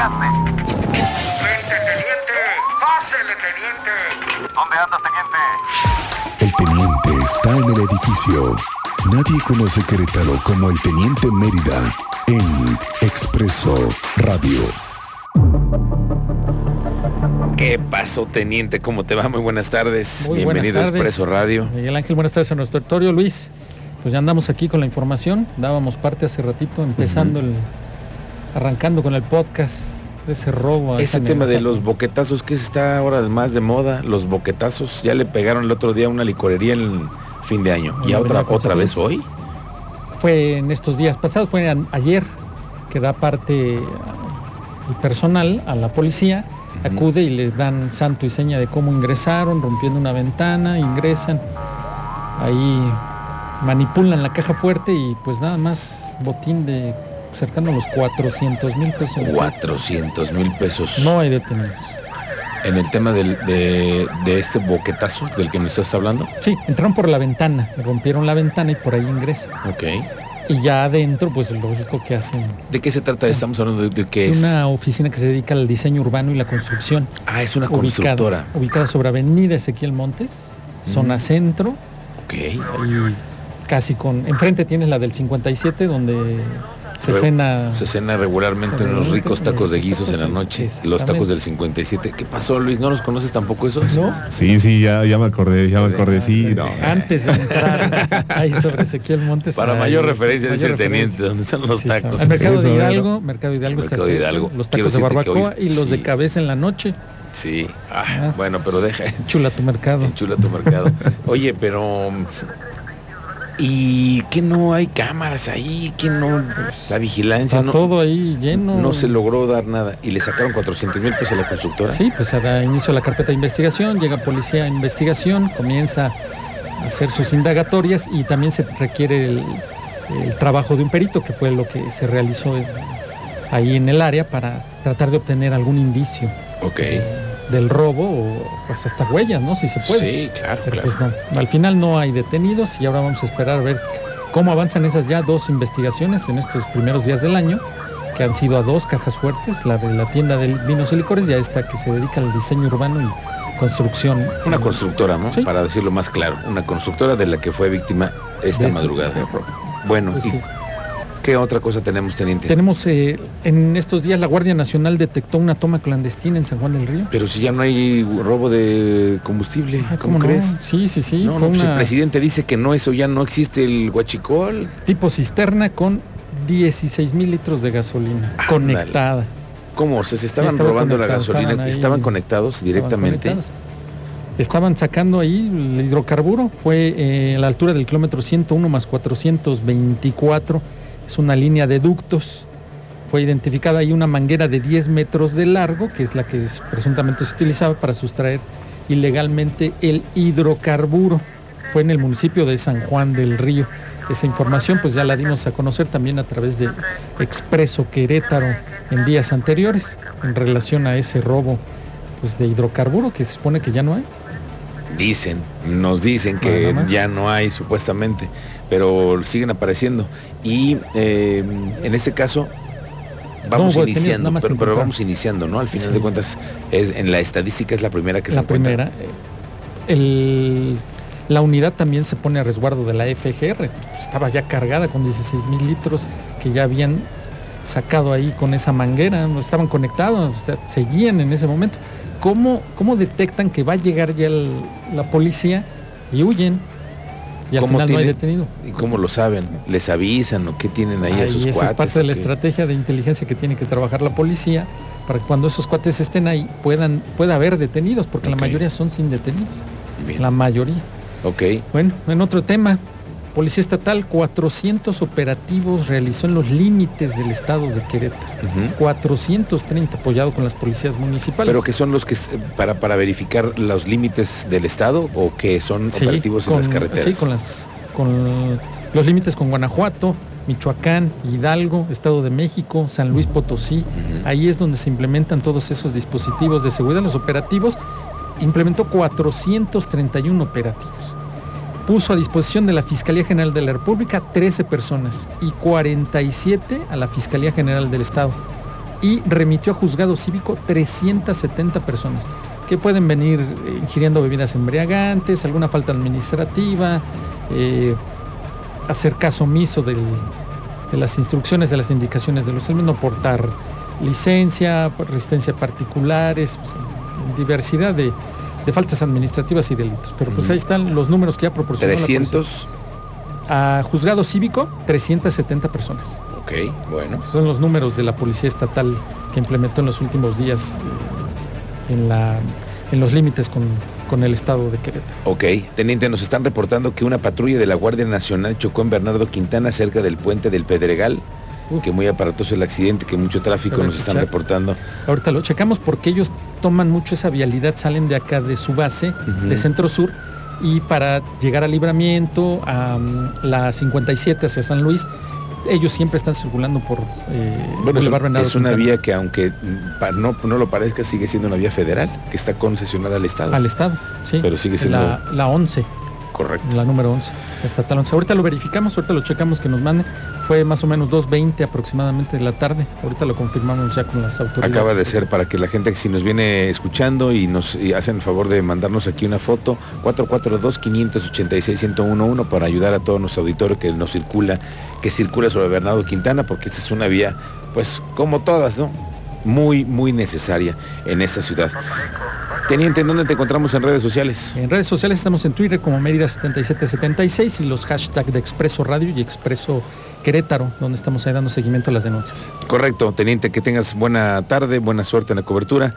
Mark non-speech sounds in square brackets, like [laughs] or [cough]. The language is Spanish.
llegaste. Teniente, teniente. Pásele, teniente. ¿Dónde andas, teniente? El teniente está en el edificio. Nadie conoce Querétaro como el teniente Mérida en Expreso Radio. ¿Qué pasó, teniente? ¿Cómo te va? Muy buenas tardes. Muy Bienvenido buenas a. Expreso Radio. Miguel Ángel, buenas tardes a nuestro auditorio. Luis, pues ya andamos aquí con la información. Dábamos parte hace ratito, empezando el. Arrancando con el podcast de ese robo. a Ese tema de los boquetazos que está ahora más de moda, los boquetazos, ya le pegaron el otro día a una licorería en fin de año. ¿Y a otra, otra vez hoy? Fue en estos días pasados, fue ayer, que da parte ah, el personal a la policía, acude y les dan santo y seña de cómo ingresaron, rompiendo una ventana, ingresan, ahí manipulan la caja fuerte y pues nada más botín de cercano a los 400 mil pesos. 400 mil pesos. No hay detenidos. En el tema del- de, de este boquetazo del que nos estás hablando. Sí, entraron por la ventana, rompieron la ventana y por ahí ingresan. Ok. Y ya adentro, pues lógico que hacen ¿De qué se trata? Estamos hablando de, de qué es. una oficina que se dedica al diseño urbano y la construcción. Ah, es una ubicada, constructora. ubicada sobre Avenida Ezequiel Montes, zona centro, Ok. ahí casi con... Enfrente tienes la del 57, donde se cena... Se cena regularmente unos Regularmente, ricos tacos de guisos en la noche. Los tacos del 57. ¿Qué pasó, Luis? ¿No los conoces tampoco esos? ¿No? Sí, sí, ya, ya me acordé, ya me acordé, sí, no. Antes de entrar ahí sobre Ezequiel Montes. Para ahí, mayor referencia, dice mayor el teniente, referencia. ¿dónde están los Sí, tacos? Al mercado de. Hidalgo, mercado Hidalgo está Mercado Hidalgo. Los tacos de barbacoa hoy- y los sí. de cabeza en la noche. Sí. Ah, Ah. Bueno, pero deja, Chula tu mercado. enchula tu mercado. [laughs] Oye, pero... ¿Y qué no hay cámaras ahí? ¿Qué no? La vigilancia Está no, todo ahí lleno. no se logró dar nada. Y le sacaron 400 mil pesos a la constructora. Sí, pues se da inicio a la carpeta de investigación, llega policía a investigación, comienza a hacer sus indagatorias y también se requiere el, el trabajo de un perito, que fue lo que se realizó ahí en el área para tratar de obtener algún indicio Ok. eh, del robo o pues hasta huellas, ¿no? Si se puede. Sí, claro, Pero claro. pues no, al final no hay detenidos y ahora vamos a esperar a ver cómo avanzan esas ya dos investigaciones en estos primeros días del año, que han sido a dos cajas fuertes, la de la tienda de vinos y licores y a esta que se dedica al diseño urbano y construcción. Una constructora, ¿no? Sí. Para decirlo más claro. Una constructora de la que fue víctima esta este- madrugada. de robo. Bueno, Pues ¿y sí. Qué otra cosa tenemos, teniente? Tenemos eh, en estos días la Guardia Nacional detectó una toma clandestina en San Juan del Río. Pero si ya no hay robo de combustible, Ah, ¿cómo, no? crees? Sí, sí, sí. no, no, pues el presidente dice que no, eso ya no existe el huachicol. tipo cisterna con 16 mil litros de gasolina conectada. ¿Cómo? O sea, se estaban estaba robando la gasolina, estaban estaban, conectados Estaban directamente. conectados. Estaban sacando ahí el hidrocarburo, fue eh, a la altura del kilómetro 101 más 424, es una línea de ductos. Fue identificada ahí una manguera de 10 metros de largo, que es la que es- presuntamente se utilizaba para sustraer ilegalmente el hidrocarburo. Fue en el municipio de San Juan del Río. Esa información pues ya la dimos a conocer también a través de Expreso Querétaro en días anteriores en relación a ese robo pues de hidrocarburo que se supone que ya no hay. Dicen, nos dicen que ya no hay supuestamente, pero siguen apareciendo. Y eh, en este caso vamos No, iniciando, pero, vamos iniciando, ¿no? Al final Sí. de cuentas, es en la estadística es la primera que se la encuentra. primera. eh, el- la unidad también se pone a resguardo de la FGR. Estaba ya cargada con 16 mil litros que ya habían sacado ahí con esa manguera, estaban conectados, o sea, seguían en ese momento. ¿Cómo, cómo detectan que va a llegar ya el- la policía y huyen? Y al ¿Cómo final no hay detenido. ¿Y cómo lo saben? ¿Les avisan o qué tienen ahí Ahí esos esa cuates? es parte de la qué? estrategia de inteligencia que tiene que trabajar la policía para que cuando esos cuates estén ahí puedan pueda haber detenidos, porque la mayoría son sin detenidos. Bien. La mayoría. Ok. Bueno, en otro tema, Policía Estatal, 400 operativos realizó en los límites del estado de Querétaro. Ujú. 430 apoyado con las policías municipales. Pero que son los que para, para verificar los límites del estado o que son Sí, operativos en las carreteras. Sí, con, las, con los límites con Guanajuato, Michoacán, Hidalgo, Estado de México, San Luis Potosí. Ahí es donde se implementan todos esos dispositivos de seguridad. Los operativos implementó 431 operativos. Puso a disposición de la Fiscalía General de la República 13 personas y 47 a la Fiscalía General del Estado. y remitió a juzgado cívico 370 personas que pueden venir ingiriendo bebidas embriagantes, alguna falta administrativa, eh, hacer caso omiso de las instrucciones, de las indicaciones de los no portar licencia, resistencia a particulares, pues, diversidad de, de faltas administrativas y delitos. Pero pues ahí están los números que ya proporcionó la policía. 300. A juzgado cívico, 370 personas. Ok, bueno. Son los números de la Policía Estatal que implementó en los últimos días en, la, en los límites con, con el estado de Querétaro. Ok, teniente, nos están reportando que una patrulla de la Guardia Nacional chocó en Bernardo Quintana cerca del puente del Pedregal. Que muy aparatoso el accidente, que mucho tráfico nos están reportando. Ahorita lo checamos porque ellos toman mucho esa vialidad, salen de acá de su base, de Centro Sur, y para llegar a Libramiento, a mm, la 57 hacia San Luis, ellos siempre están circulando por eh, Bueno, es, Boulevard Bernardo es una Quintana. vía que aunque no, no lo parezca, sigue siendo una vía federal, que está concesionada al Estado. al Estado, sí. Pero sigue siendo- La, la 11. Correcto. La número 11, estatal 11. Ahorita lo verificamos, ahorita lo checamos que nos mande. Fue más o menos 2.20 aproximadamente de la tarde. Ahorita lo confirmamos ya con las autoridades. Acaba de ser para que la gente si nos viene escuchando y nos y hacen el favor de mandarnos aquí una foto, 442-586-1011 para ayudar a todo nuestro auditorio que nos circula, que circula sobre Bernardo Quintana, porque esta es una vía, pues como todas, ¿no? Muy, muy necesaria en esta ciudad. Teniente, ¿en dónde te encontramos en redes sociales? En redes sociales estamos en Twitter como Mérida7776 y los hashtags de Expreso Radio y Expreso Querétaro, donde estamos ahí dando seguimiento a las denuncias. Correcto, teniente, que tengas buena tarde, buena suerte en la cobertura.